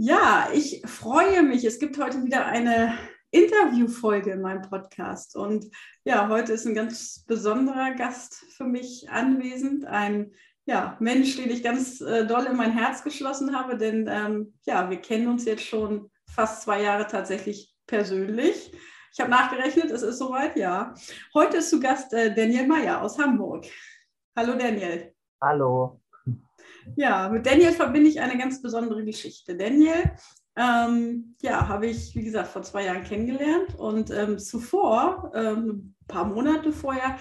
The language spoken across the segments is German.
Ja, ich freue mich. Es gibt heute wieder eine Interviewfolge in meinem Podcast. Und ja, heute ist ein ganz besonderer Gast für mich anwesend. Ein ja, Mensch, den ich ganz äh, doll in mein Herz geschlossen habe, denn ähm, ja, wir kennen uns jetzt schon fast zwei Jahre tatsächlich persönlich. Ich habe nachgerechnet, es ist soweit, ja. Heute ist zu Gast äh, Daniel Meyer aus Hamburg. Hallo Daniel. Hallo. Ja, mit Daniel verbinde ich eine ganz besondere Geschichte. Daniel, ähm, ja, habe ich, wie gesagt, vor zwei Jahren kennengelernt und ähm, zuvor, ähm, ein paar Monate vorher,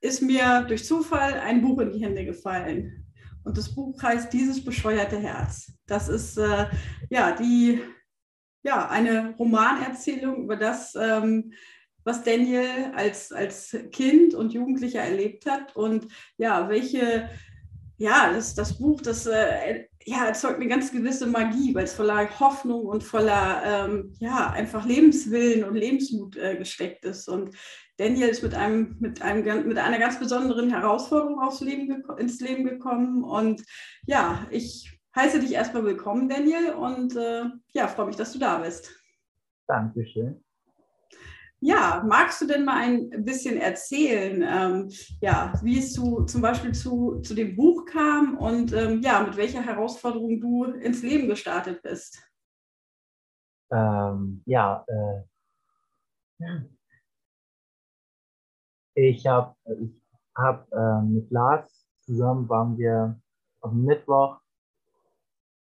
ist mir durch Zufall ein Buch in die Hände gefallen. Und das Buch heißt Dieses bescheuerte Herz. Das ist äh, ja die, ja, eine Romanerzählung über das, ähm, was Daniel als, als Kind und Jugendlicher erlebt hat und ja, welche ja, das, das Buch, das äh, ja, erzeugt eine ganz gewisse Magie, weil es voller Hoffnung und voller, ähm, ja, einfach Lebenswillen und Lebensmut äh, gesteckt ist. Und Daniel ist mit, einem, mit, einem, mit einer ganz besonderen Herausforderung aufs Leben ins Leben gekommen. Und ja, ich heiße dich erstmal willkommen, Daniel, und äh, ja, freue mich, dass du da bist. Dankeschön. Ja, magst du denn mal ein bisschen erzählen, ähm, ja, wie es zu, zum Beispiel zu, zu dem Buch kam und ähm, ja, mit welcher Herausforderung du ins Leben gestartet bist? Ähm, ja, äh, ich habe ich hab, äh, mit Lars zusammen waren wir am Mittwoch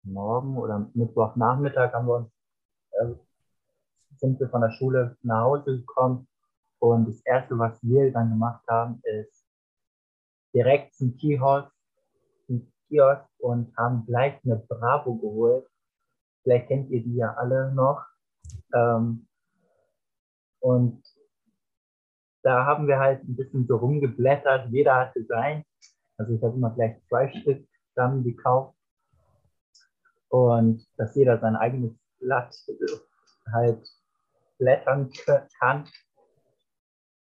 morgen oder Mittwochnachmittag haben wir uns äh, sind wir von der Schule nach Hause gekommen und das Erste, was wir dann gemacht haben, ist direkt zum Kiosk, zum Kiosk und haben gleich eine Bravo geholt. Vielleicht kennt ihr die ja alle noch. Ähm, und da haben wir halt ein bisschen so rumgeblättert. Jeder hatte sein. Also ich habe immer gleich zwei Stück dann gekauft. Und dass jeder sein eigenes Blatt halt blättern kann.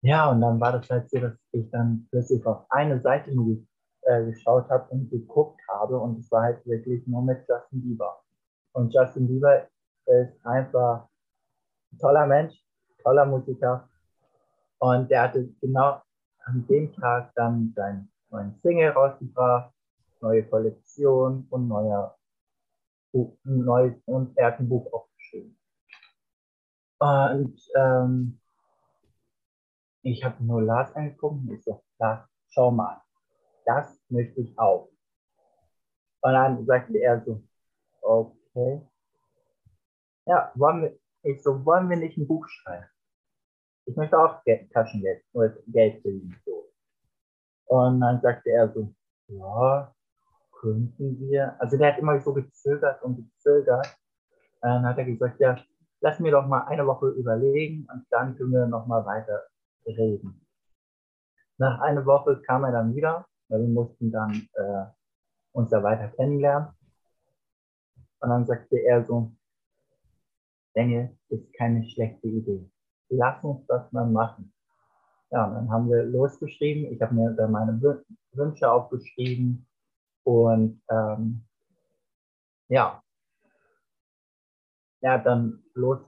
Ja, und dann war das halt so, dass ich dann plötzlich auf eine Seite nur äh, geschaut habe und geguckt habe und es war halt wirklich nur mit Justin Bieber. Und Justin Bieber ist einfach ein toller Mensch, toller Musiker und der hatte genau an dem Tag dann seinen neuen Single rausgebracht, neue Kollektion und neuer Buch, neues und er hat ein Buch aufgeschrieben. Und ähm, ich habe nur Lars angeguckt und ich so, Lars, schau mal, das möchte ich auch. Und dann sagte er so, okay. Ja, wollen wir, ich so, wollen wir nicht ein Buch schreiben? Ich möchte auch Geld, Taschengeld, nur Geld verdienen. So. Und dann sagte er so, ja, könnten wir. Also der hat immer so gezögert und gezögert. Und dann hat er gesagt, ja, lass mir doch mal eine Woche überlegen und dann können wir noch mal weiter reden. Nach einer Woche kam er dann wieder, weil wir mussten dann äh, uns da weiter kennenlernen. Und dann sagte er so, Daniel, ist keine schlechte Idee. Lass uns das mal machen. Ja, und dann haben wir losgeschrieben. Ich habe mir da meine Wünsche aufgeschrieben. Und ähm, ja, er hat dann los,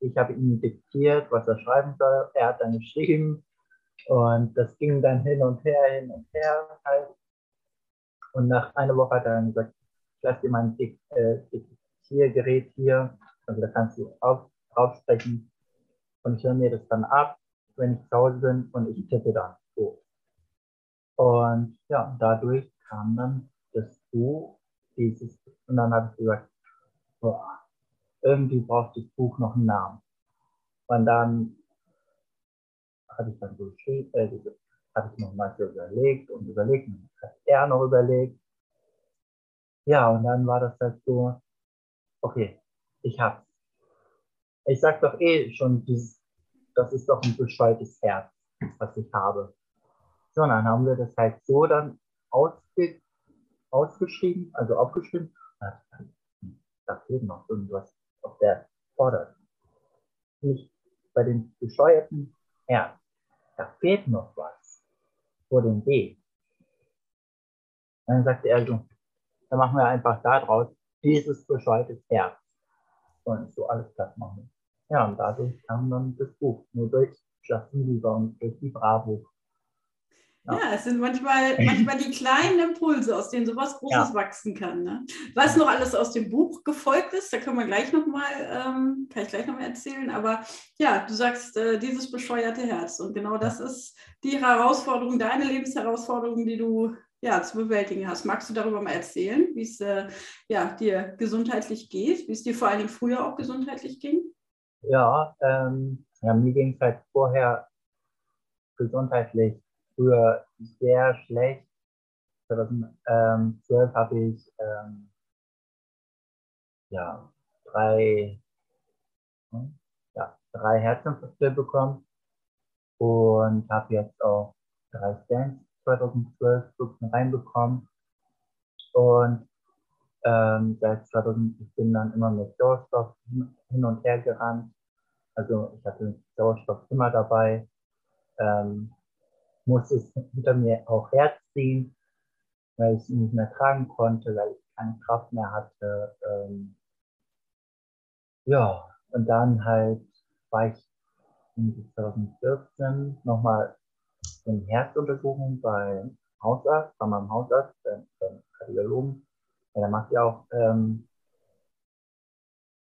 ich habe ihm diktiert, was er schreiben soll. Er hat dann geschrieben und das ging dann hin und her, hin und her halt. Und nach einer Woche hat er dann gesagt, ich lasse dir mein Dik äh, Diktiergerät hier, also da kannst du auf, draufsprechen und ich höre mir das dann ab, wenn ich zu Hause bin und ich tippe dann so. Und ja, dadurch kam dann das Buch, dieses, und dann habe ich gesagt, boah, irgendwie braucht das Buch noch einen Namen. Und dann hatte ich dann so äh, hatte ich noch mal so überlegt und überlegt, und hat er noch überlegt. Ja, und dann war das halt so, okay, ich hab's. Ich sag doch eh schon, dieses, das ist doch ein bescheuertes Herz, was ich habe. So, und dann haben wir das halt so dann ausge, ausgeschrieben, also aufgeschrieben. Da fehlt noch irgendwas auf der Vorder. Nicht bei den bescheuerten Herz. Da fehlt noch was vor dem B. Dann sagte er so, dann machen wir einfach da draus dieses bescheuertes Herz. und so alles platt machen. Ja, und dadurch kam dann das Buch, nur durch Justin Bieber und durch die Bravo. Ja. ja, es sind manchmal, manchmal die kleinen Impulse, aus denen sowas Großes ja. wachsen kann. Ne? Was noch alles aus dem Buch gefolgt ist, da können wir gleich nochmal, ähm, kann ich gleich nochmal erzählen. Aber ja, du sagst, äh, dieses bescheuerte Herz. Und genau das ist die Herausforderung, deine Lebensherausforderung, die du ja, zu bewältigen hast. Magst du darüber mal erzählen, wie es äh, ja, dir gesundheitlich geht, wie es dir vor allen Dingen früher auch gesundheitlich ging? Ja, ähm, ja mir ging es halt vorher gesundheitlich früher sehr schlecht. 2012 habe ich ähm, ja, drei, hm, ja, drei Herzinfarkte bekommen und habe jetzt auch drei Stents 2012 reinbekommen. Und ähm, seit 2000, ich bin dann immer mit Sauerstoff hin und her gerannt. Also ich hatte Sauerstoff immer dabei. Ähm, musste es hinter mir auch herziehen, weil ich ihn nicht mehr tragen konnte, weil ich keine Kraft mehr hatte. Ähm, ja, und dann halt war ich in 2014 nochmal in Herzuntersuchung bei Hausarzt, bei meinem Hausarzt, beim, beim Kardiologen. Ja, der macht ja auch, ähm,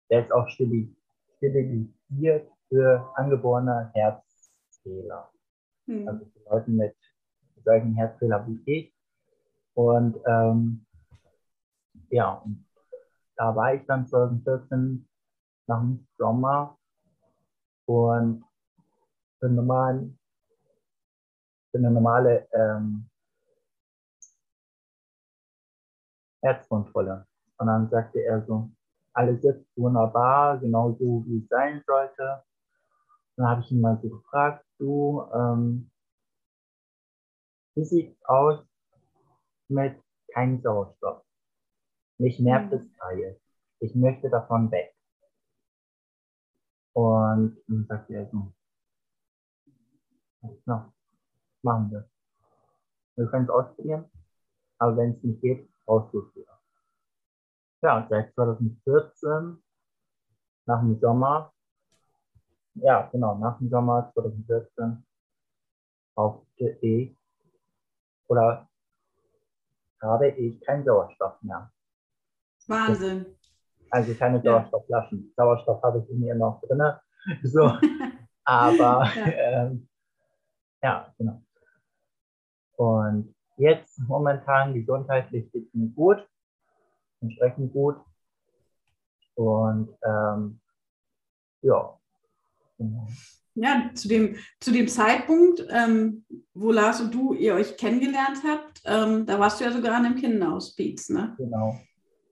der ist auch sterilisiert für angeborene Herzfehler. Hm. Also Leute mit solchen Herzfehlern wie ich. Und ähm, ja, und da war ich dann 2014 nach dem Sommer und für, normalen, für eine normale ähm, Herzkontrolle. Und dann sagte er so, alles jetzt wunderbar, genau so wie es sein sollte. Dann habe ich ihn mal so gefragt, du, ähm, wie sieht es aus mit keinem Sauerstoff? Mich nervt mhm. das Teil. Ich möchte davon weg. Und dann sagt er so, na, machen wir. Wir können es ausprobieren, aber wenn es nicht geht, brauchst du es wieder. Ja, und seit 2014, nach dem Sommer, ja, genau, nach dem Sommer 2014 brauchte ich oder habe ich keinen Sauerstoff mehr. Wahnsinn. Also keine Sauerstoffflaschen. Ja. Sauerstoff habe ich in mir noch drin. So. Aber ja. Ähm, ja, genau. Und jetzt momentan gesundheitlich geht es mir gut, entsprechend gut. Und ähm, ja, genau. Ja, zu dem, zu dem Zeitpunkt, ähm, wo Lars und du ihr euch kennengelernt habt, ähm, da warst du ja sogar an einem Kinderhospiz, ne? Genau.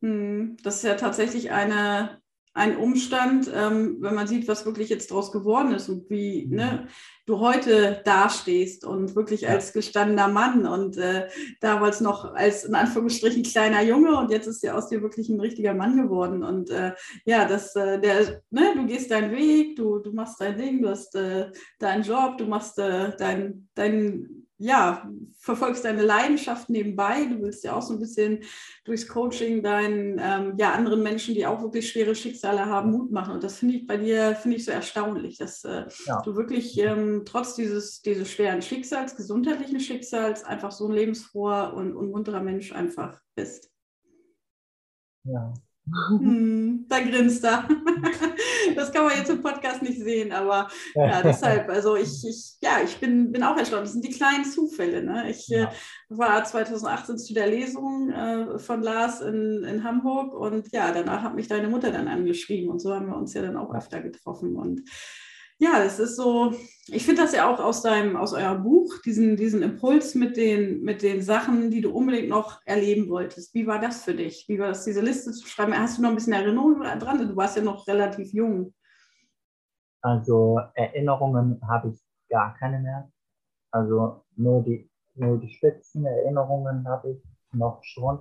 Hm, das ist ja tatsächlich eine, ein Umstand, ähm, wenn man sieht, was wirklich jetzt daraus geworden ist und wie mhm. ne, du heute dastehst und wirklich ja. als gestandener Mann und äh, damals noch als in Anführungsstrichen kleiner Junge und jetzt ist ja aus dir wirklich ein richtiger Mann geworden und äh, ja, das, äh, der, ne, du gehst deinen Weg, du, du machst dein Ding, du hast äh, deinen Job, du machst äh, dein, dein ja, verfolgst deine Leidenschaft nebenbei. Du willst ja auch so ein bisschen durchs Coaching deinen ähm, ja, anderen Menschen, die auch wirklich schwere Schicksale haben, Mut machen. Und das finde ich bei dir, finde ich so erstaunlich, dass äh, ja. du wirklich ähm, trotz dieses, dieses schweren Schicksals, gesundheitlichen Schicksals, einfach so ein lebensfroher und, und munterer Mensch einfach bist. Ja, hm, da grinst er. Das kann man jetzt im Podcast nicht sehen, aber ja, deshalb, also ich, ich, ja, ich bin, bin auch erstaunt. Das sind die kleinen Zufälle. Ne? Ich ja. äh, war 2018 zu der Lesung äh, von Lars in, in Hamburg und ja, danach hat mich deine Mutter dann angeschrieben und so haben wir uns ja dann auch öfter getroffen und ja, es ist so, ich finde das ja auch aus deinem, aus eurem Buch, diesen, diesen Impuls mit den, mit den Sachen, die du unbedingt noch erleben wolltest. Wie war das für dich? Wie war das, diese Liste zu schreiben? Hast du noch ein bisschen Erinnerung dran? Du warst ja noch relativ jung. Also Erinnerungen habe ich gar keine mehr. Also nur die, nur die spitzen Erinnerungen habe ich noch schon.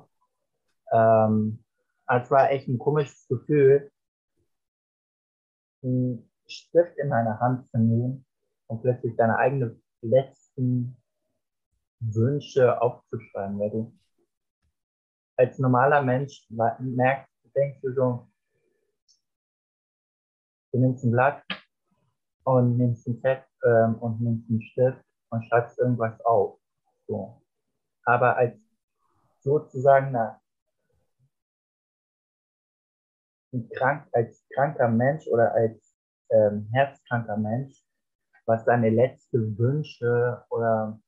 Ähm, es war echt ein komisches Gefühl. Hm, Stift in deine Hand zu nehmen und plötzlich deine eigenen letzten Wünsche aufzuschreiben, weil du als normaler Mensch merkst, denkst du so, du nimmst ein Blatt und nimmst ein Zettel ähm, und nimmst einen Stift und schreibst irgendwas auf. So. Aber als sozusagen na, krank, als kranker Mensch oder als ähm, herzkranker Mensch, was deine letzte Wünsche oder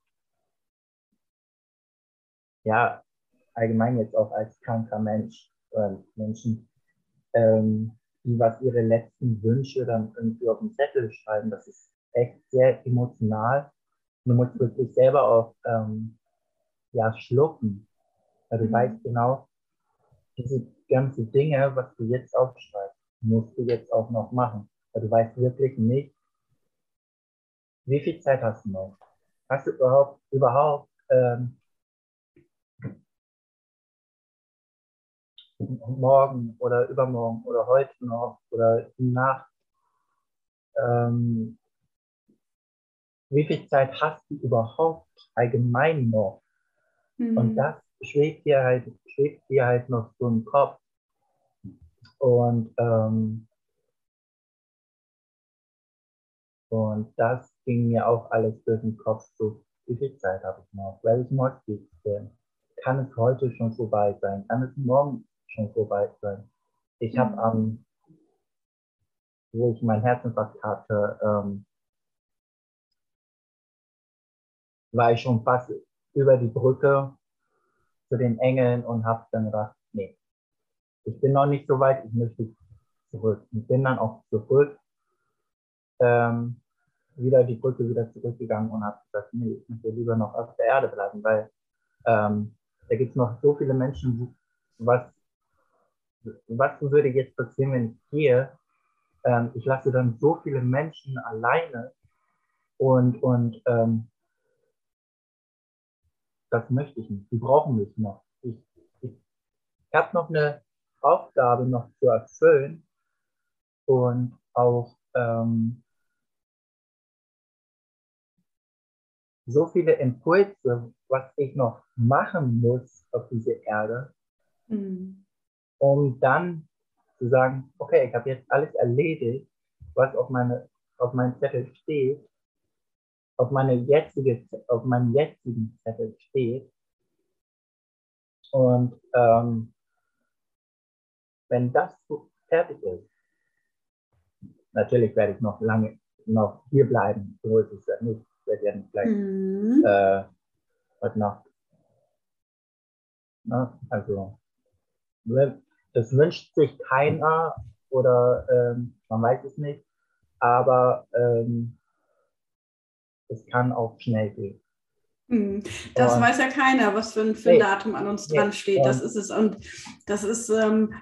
ja, allgemein jetzt auch als kranker Mensch oder Menschen, ähm, die was ihre letzten Wünsche dann irgendwie auf den Zettel schreiben, das ist echt sehr emotional. Du musst wirklich selber auch ähm, ja, schlucken, weil du mhm. weißt genau, diese ganzen Dinge, was du jetzt aufschreibst, musst du jetzt auch noch machen. Weil du weißt wirklich nicht, wie viel Zeit hast du noch? Hast du überhaupt, überhaupt ähm, morgen oder übermorgen oder heute noch oder die Nacht, ähm, wie viel Zeit hast du überhaupt allgemein noch? Mhm. Und das schwebt dir halt, schwebt dir halt noch so im Kopf. Und, ähm, und das ging mir auch alles durch den Kopf, so wie viel Zeit habe ich noch? Where is more Kann es heute schon vorbei sein? Kann es morgen schon vorbei sein? Ich mhm. habe am, wo ich mein Herzinfarkt hatte, ähm, war ich schon fast über die Brücke zu den Engeln und habe dann gedacht, nee, ich bin noch nicht so weit, ich möchte zurück. Und bin dann auch zurück, ähm, wieder die Brücke wieder zurückgegangen und habe gesagt, nee, ich möchte lieber noch auf der Erde bleiben, weil ähm, da gibt es noch so viele Menschen, was, was würde jetzt passieren, wenn ich gehe? Ähm, ich lasse dann so viele Menschen alleine und, und ähm, das möchte ich nicht. Die brauchen mich noch. Ich, ich, ich habe noch eine Aufgabe noch zu erfüllen und auch ähm, so viele Impulse, was ich noch machen muss auf dieser Erde, mhm. um dann zu sagen, okay, ich habe jetzt alles erledigt, was auf, meine, auf meinem Zettel steht auf, meine jetzige, auf meinem jetzigen Zettel steht. Und ähm, wenn das fertig ist, natürlich werde ich noch lange noch hier bleiben, so ist es ja nicht. Ich werde ja nicht gleich mhm. äh, heute Nacht. Ne? Also, das wünscht sich keiner oder ähm, man weiß es nicht, aber ähm, es kann auch schnell gehen. Hm. Das und, weiß ja keiner, was für ein, für ein Datum an uns dran steht. Das ist es. Und das ist, ähm,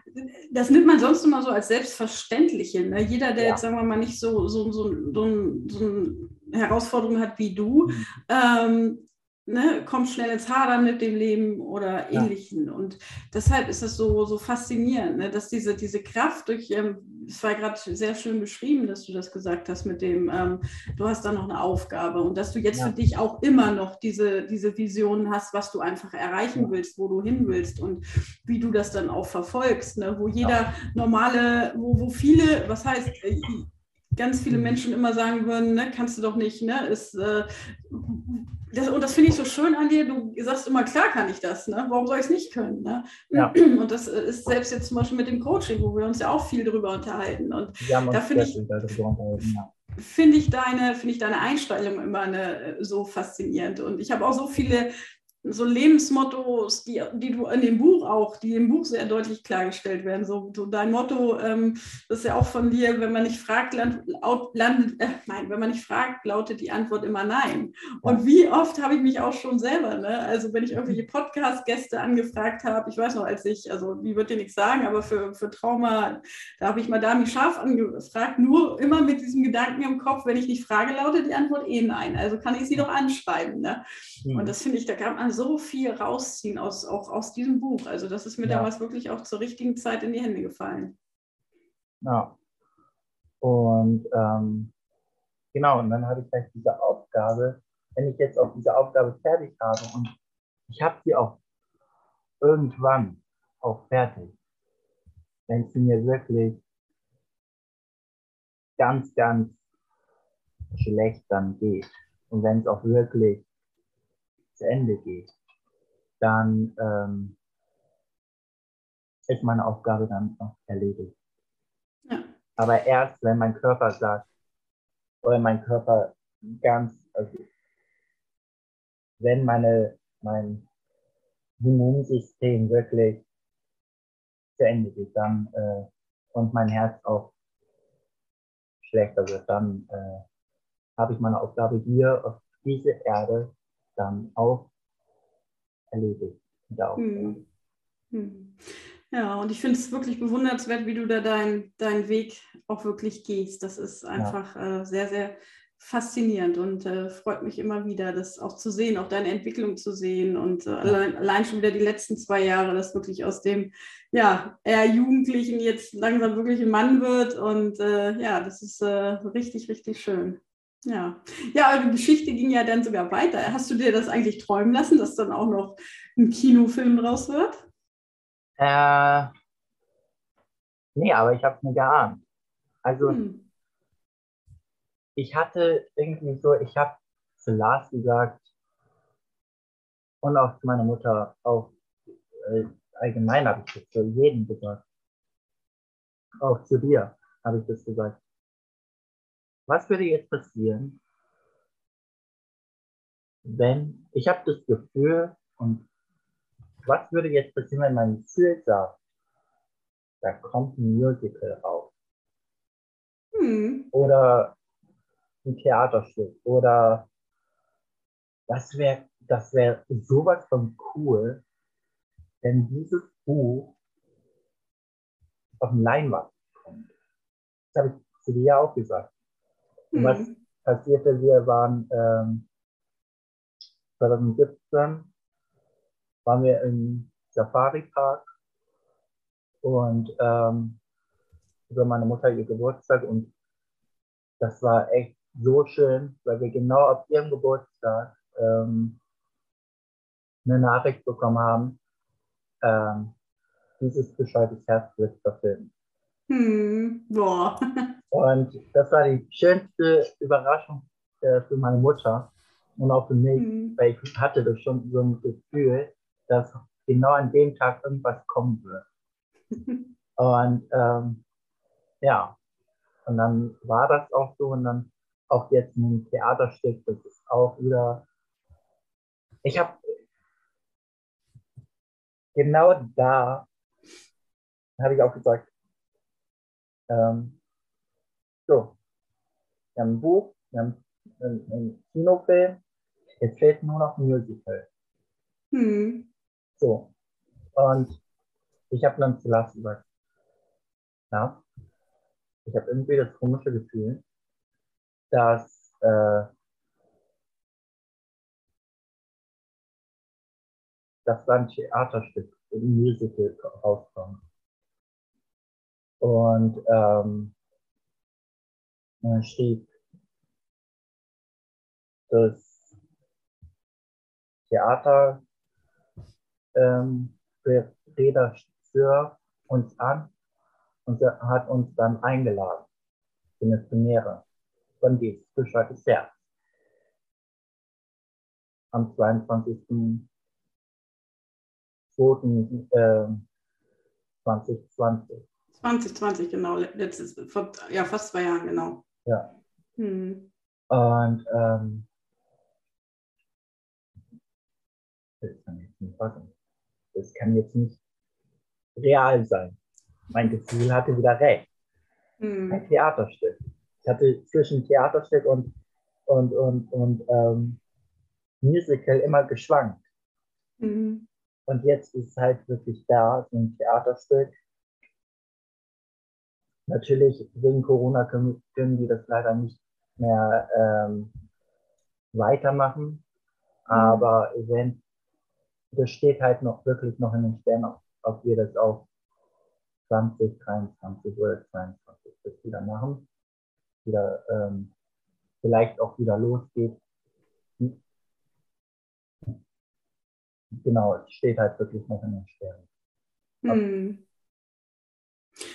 das nimmt man sonst immer so als Selbstverständliche. Ne? Jeder, der ja. jetzt, sagen wir mal, nicht so, so, so, so, so eine Herausforderung hat wie du, mhm. ähm, ne, kommt schnell ins Hadern mit dem Leben oder Ähnlichen. Ja. Und deshalb ist es so, so faszinierend, ne, dass diese, diese Kraft durch, ähm, es war gerade sehr schön beschrieben, dass du das gesagt hast mit dem, ähm, du hast da noch eine Aufgabe und dass du jetzt ja. für dich auch immer noch diese, diese Visionen hast, was du einfach erreichen ja. willst, wo du hin willst und wie du das dann auch verfolgst, ne, wo jeder normale, wo, wo viele, was heißt, äh, ganz viele mhm. Menschen immer sagen würden, ne, kannst du doch nicht, ne, ist, äh, das, und das finde ich so schön an dir, du sagst immer, klar kann ich das, ne? warum soll ich es nicht können? Ne? Ja. Und das ist selbst jetzt zum Beispiel mit dem Coaching, wo wir uns ja auch viel darüber unterhalten. Und da finde ich, ja. finde ich, deine, find ich deine Einstellung immer eine, so faszinierend. Und ich habe auch so viele so Lebensmottos, die, die du in dem Buch auch, die im Buch sehr deutlich klargestellt werden. So, so dein Motto, ähm, das ist ja auch von dir, wenn man nicht fragt, land, land, äh, nein, wenn man nicht fragt, lautet die Antwort immer nein. Und wie oft habe ich mich auch schon selber, ne? also wenn ich irgendwelche Podcast-Gäste angefragt habe, ich weiß noch, als ich, also die wird dir nichts sagen, aber für, für Trauma, da habe ich mal Dami Scharf angefragt, nur immer mit diesem Gedanken im Kopf, wenn ich nicht frage, lautet die Antwort eh nein. Also kann ich sie doch anschreiben. Ne? Und das finde ich, da kann man so viel rausziehen aus, auch aus diesem Buch. Also das ist mir ja. damals wirklich auch zur richtigen Zeit in die Hände gefallen. Ja. Und ähm, genau, und dann habe ich gleich diese Aufgabe, wenn ich jetzt auch diese Aufgabe fertig habe und ich habe sie auch irgendwann auch fertig, wenn sie mir wirklich ganz, ganz schlecht dann geht und wenn es auch wirklich zu Ende geht, dann ähm, ist meine Aufgabe dann auch erledigt. Ja. Aber erst, wenn mein Körper sagt, oder mein Körper ganz, also wenn meine, mein Immunsystem wirklich zu Ende geht, dann äh, und mein Herz auch schlechter wird, dann äh, habe ich meine Aufgabe hier auf dieser Erde dann auch erledigt. Hm. Hm. Ja, und ich finde es wirklich bewundernswert, wie du da deinen dein Weg auch wirklich gehst. Das ist einfach ja. äh, sehr, sehr faszinierend und äh, freut mich immer wieder, das auch zu sehen, auch deine Entwicklung zu sehen und äh, allein, allein, schon wieder die letzten zwei Jahre, dass wirklich aus dem ja eher Jugendlichen jetzt langsam wirklich ein Mann wird und äh, ja, das ist äh, richtig, richtig schön. Ja, ja, aber die Geschichte ging ja dann sogar weiter. Hast du dir das eigentlich träumen lassen, dass dann auch noch ein Kinofilm draus wird? Äh, nee, aber ich habe es mir geahnt. Also hm ich hatte irgendwie so, ich habe zu Lars gesagt und auch zu meiner Mutter, auch äh, allgemein habe ich das zu jedem gesagt. Auch zu dir habe ich das gesagt. Was würde jetzt passieren, wenn, ich habe das Gefühl und was würde jetzt passieren, wenn mein Gefühl sagt, da kommt ein Musical raus? Hm. Oder ein Theaterstück oder das wäre das wäre sowas von cool, wenn dieses Buch auf dem Leinwand kommt. Das habe ich zu dir ja auch gesagt. Und mhm. was passierte, wir waren ähm, 2017 waren wir im Safari Park und ähm, über meine Mutter ihr Geburtstag und das war echt so schön, weil wir genau auf ihrem Geburtstag ähm, eine Nachricht bekommen haben, ähm, dieses bescheuertes Herz wird verfilmt. Hm, boah. Und das war die schönste Überraschung äh, für meine Mutter und auch für mich, hm. weil ich hatte das schon so ein Gefühl, dass genau an dem Tag irgendwas kommen wird. und ähm, ja, und dann war das auch so und dann auch jetzt ein Theaterstück, das ist auch wieder. Ich habe genau da habe ich auch gesagt, ähm, so, wir haben ein Buch, wir haben einen, einen Kinofilm, jetzt fehlt nur noch ein Musical. Hm. So, und ich habe dann zu Lars gesagt, ja, ich habe irgendwie das komische Gefühl, dass äh, dass dann Theaterstück, ein Musical rauskommt. Und ähm, man schrieb, das Theater ähm, Redakteur uns an und hat uns dann eingeladen für eine Premiere von dieses bescheuertes Herz. Am 22. 2. Äh, 2020. 2020, genau. Letztes, vor ja, fast zwei Jahren, genau. Ja. Hm. Und ähm, das kann jetzt nicht passen. Das kann jetzt nicht real sein. Mein Gefühl hatte wieder recht. Hm. Ein Theaterstück. Ich hatte zwischen Theaterstück und, und, und, und ähm, Musical immer geschwankt. Mhm. Und jetzt ist es halt wirklich da, so ein Theaterstück. Natürlich, wegen Corona können, können die das leider nicht mehr ähm, weitermachen. Aber wenn, das steht halt noch wirklich noch in den Sternen, ob wir das auch 2023 oder 2022 das wieder machen wieder ähm, vielleicht auch wieder losgeht. Genau, es steht halt wirklich noch in den Sternen. Hm.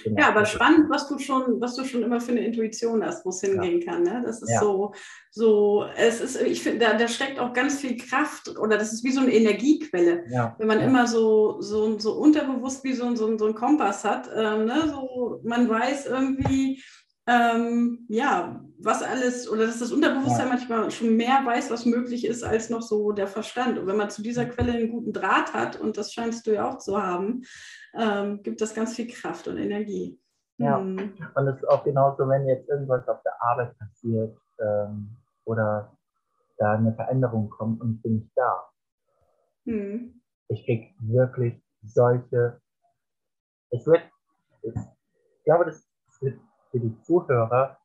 Genau. Ja, aber spannend, was du schon, was du schon immer für eine Intuition hast, wo es hingehen ja. kann. Ne? Das ist ja. so, so, es ist, ich finde, da, da, steckt auch ganz viel Kraft oder das ist wie so eine Energiequelle. Ja. Wenn man immer so, so, so unterbewusst wie so, so, so ein Kompass hat, ähm, ne? so, man weiß irgendwie, ähm, ja, was alles, oder dass das Unterbewusstsein ja. manchmal schon mehr weiß, was möglich ist, als noch so der Verstand. Und wenn man zu dieser Quelle einen guten Draht hat, und das scheinst du ja auch zu haben, ähm, gibt das ganz viel Kraft und Energie. Ja, hm. und es ist auch genauso, wenn jetzt irgendwas auf der Arbeit passiert ähm, oder da eine Veränderung kommt und ich bin nicht da. Hm. Ich kriege wirklich solche, es wird, ich glaube, das wird für die Zuhörer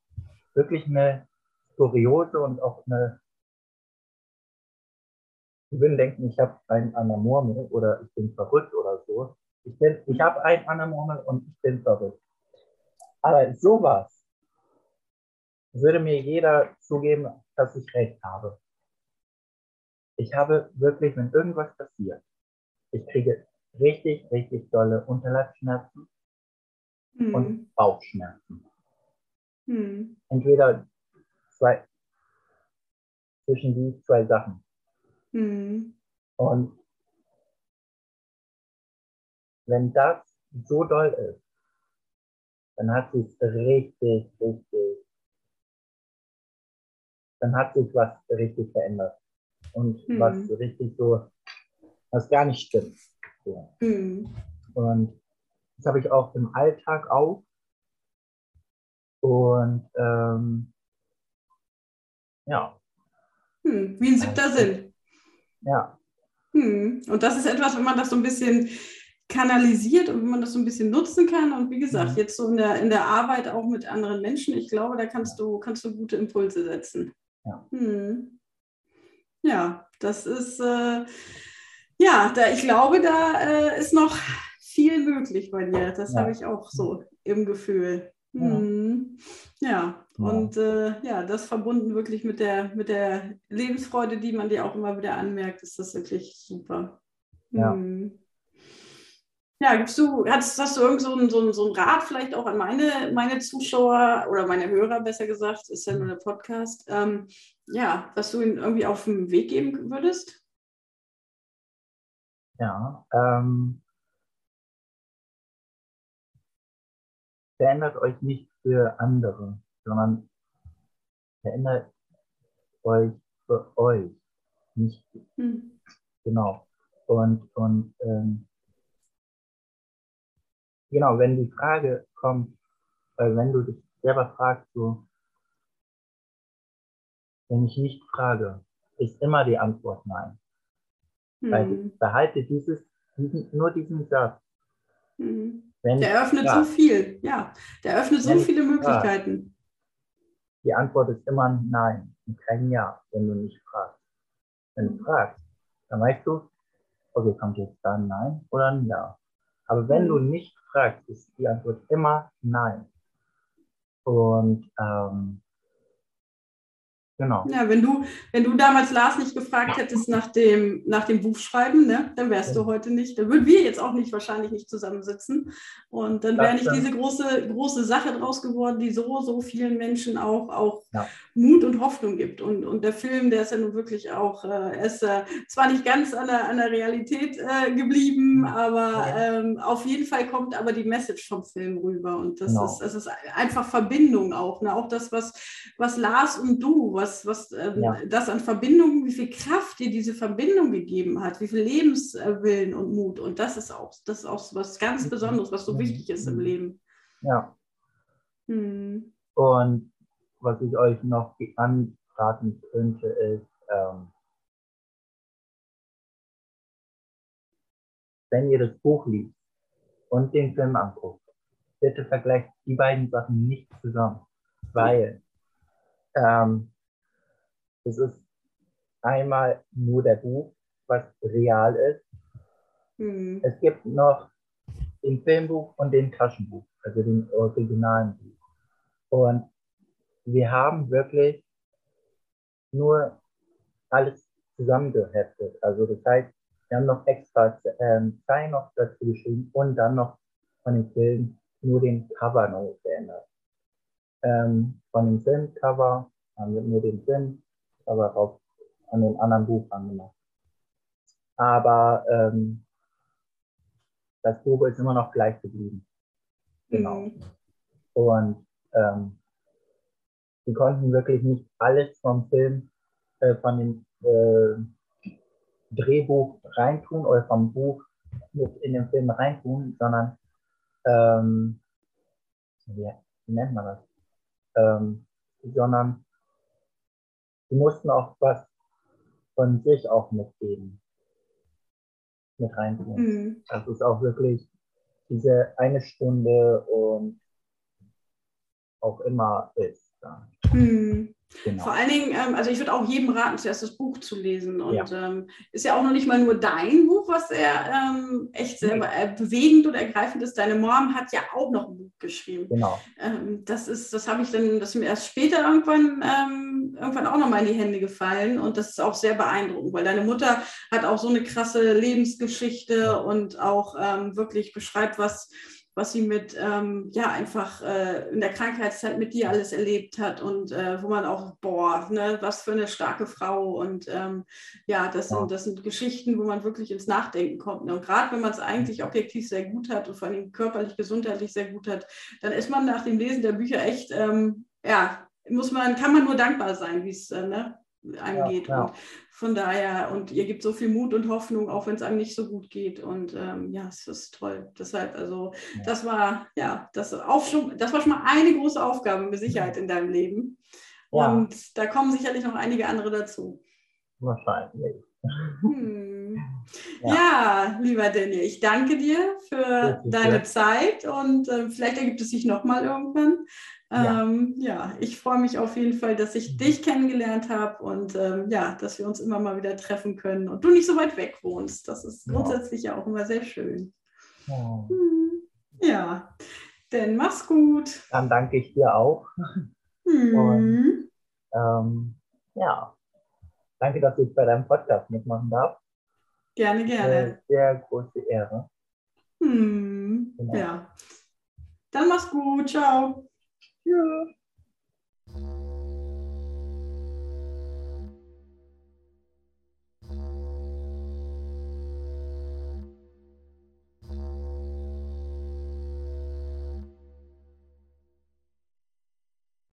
wirklich eine kuriose und auch eine, die würden denken, ich habe einen an der Murmel oder ich bin verrückt oder so. Ich, bin, ich habe einen an der Murmel und ich bin verrückt. Aber sowas würde mir jeder zugeben, dass ich recht habe. Ich habe wirklich, wenn irgendwas passiert, ich kriege richtig, richtig dolle Unterleibsschmerzen mhm. und Bauchschmerzen. Hm. Entweder zwei, zwischen die zwei Sachen. Hm. Und wenn das so doll ist, dann hat sich richtig, richtig, dann hat sich was richtig verändert. Und hm. was richtig so, was gar nicht stimmt. So. Hm. Und das habe ich auch im Alltag auch. Und ähm, ja. Hm, wie ein siebter Sinn. Ja. Hm. Und das ist etwas, wenn man das so ein bisschen kanalisiert und wenn man das so ein bisschen nutzen kann. Und wie gesagt, mhm. jetzt so in der, in der Arbeit auch mit anderen Menschen, ich glaube, da kannst du, kannst du gute Impulse setzen. Ja, hm. ja das ist, äh, ja, da, ich glaube, da äh, ist noch viel möglich bei dir. Das ja. habe ich auch so im Gefühl. Mhm. Ja, und äh, ja, das verbunden wirklich mit der, mit der Lebensfreude, die man dir auch immer wieder anmerkt, ist das wirklich super. Ja. Mhm. Ja, gibst du, hast, hast du irgend so einen, so, einen, so einen Rat vielleicht auch an meine, meine Zuschauer oder meine Hörer, besser gesagt, ist ja nur der Podcast, ähm, ja, was du ihnen irgendwie auf den Weg geben würdest? Ja, ähm, verändert euch nicht für andere, sondern verändert euch für euch. Nicht hm. genau. Und, und ähm, genau, wenn die Frage kommt, weil wenn du dich selber fragst, so, wenn ich nicht frage, ist immer die Antwort nein. Hm. Weil behalte dieses, diesen, nur diesen Satz. Hm. Wenn der öffnet fragst, so viel, ja. Der öffnet so viele Möglichkeiten. Die Antwort ist immer nein und kein Ja, wenn du nicht fragst. Wenn du fragst, dann weißt du, okay, kommt jetzt da ein Nein oder ein Ja. Aber wenn du mhm. nicht fragst, ist die Antwort immer Nein. Und ähm, Genau. Ja, wenn du, wenn du damals Lars nicht gefragt hättest nach dem, nach dem Buchschreiben, ne, dann wärst ja. du heute nicht, dann würden wir jetzt auch nicht wahrscheinlich nicht zusammensitzen. Und dann wäre nicht diese große, große Sache draus geworden, die so, so vielen Menschen auch, auch ja. Mut und Hoffnung gibt. Und, und der Film, der ist ja nun wirklich auch, äh, er ist äh, zwar nicht ganz an der, an der Realität äh, geblieben, aber ja. ähm, auf jeden Fall kommt aber die Message vom Film rüber. Und das, genau. ist, das ist einfach Verbindung auch. Ne? Auch das, was, was Lars und du, was was, ähm, ja. das an Verbindungen, wie viel Kraft dir diese Verbindung gegeben hat, wie viel Lebenswillen und Mut. Und das ist auch, das ist auch was ganz mhm. Besonderes, was so mhm. wichtig ist im Leben. Ja. Hm. Und was ich euch noch anraten könnte, ist, ähm, wenn ihr das Buch liest und den Film anguckt, bitte vergleicht die beiden Sachen nicht zusammen, weil ähm, es ist einmal nur der Buch, was real ist. Mhm. Es gibt noch den Filmbuch und den Taschenbuch, also den originalen Buch. Und wir haben wirklich nur alles zusammengeheftet. Also das heißt, wir haben noch extra ähm, Zeilen noch dazu geschrieben und dann noch von dem Film nur den Cover neu geändert. Ähm, von dem Filmcover haben wir nur den Filmcover auf, an den anderen Buch angemacht. Aber ähm, das Buch ist immer noch gleich geblieben. Genau. Mhm. Und ähm, die konnten wirklich nicht alles vom Film, äh, von dem äh, Drehbuch reintun oder vom Buch mit in den Film reintun, sondern ähm, wie, nennt man das? Ähm, sondern sie mussten auch was von sich auch mitgeben, mit reintun. Mhm. Das ist auch wirklich diese eine Stunde und auch immer ist. Mhm. Genau. Vor allen Dingen, ähm, also ich würde auch jedem raten, zuerst das Buch zu lesen. Und ja. Ähm, ist ja auch noch nicht mal nur dein Buch, was sehr ähm, echt sehr äh, bewegend und ergreifend ist. Deine Mom hat ja auch noch ein Buch geschrieben. Genau. Ähm, das ist, das habe ich dann, das ist mir erst später irgendwann, ähm, irgendwann auch noch mal in die Hände gefallen. Und das ist auch sehr beeindruckend, weil deine Mutter hat auch so eine krasse Lebensgeschichte und auch ähm, wirklich beschreibt, was was sie mit, ähm, ja, einfach äh, in der Krankheitszeit mit dir alles erlebt hat und äh, wo man auch, boah, ne, was für eine starke Frau und ähm, ja, das sind, das sind Geschichten, wo man wirklich ins Nachdenken kommt. Ne? Und gerade wenn man es eigentlich objektiv sehr gut hat und vor allem körperlich, gesundheitlich sehr gut hat, dann ist man nach dem Lesen der Bücher echt, ähm, ja, muss man, kann man nur dankbar sein, wie es, äh, ne? angeht. Ja, ja. Und von daher, und ihr gibt so viel Mut und Hoffnung, auch wenn es einem nicht so gut geht. Und ähm, ja, es ist toll. Deshalb, also, ja. das war, ja, das, auch schon, das war schon mal eine große Aufgabe mit Sicherheit in deinem Leben. Und da kommen sicherlich noch einige andere dazu. Wahrscheinlich. Hm. Ja. lieber Daniel, ich danke dir für deine Zeit und äh, vielleicht ergibt es sich nochmal irgendwann. Ähm, ja. ja. ich freue mich auf jeden Fall, dass ich dich kennengelernt habe und ähm, ja, dass wir uns immer mal wieder treffen können und du nicht so weit weg wohnst. Das ist grundsätzlich ja, auch immer sehr schön. Ja. Hm. ja, denn mach's gut. Dann danke ich dir auch. Hm. Und ähm, ja, danke, dass ich bei deinem Podcast mitmachen darf. Gerne, gerne. Sehr, sehr große Ehre. Hm. Genau. Ja. Dann mach's gut. Ciao. Yeah.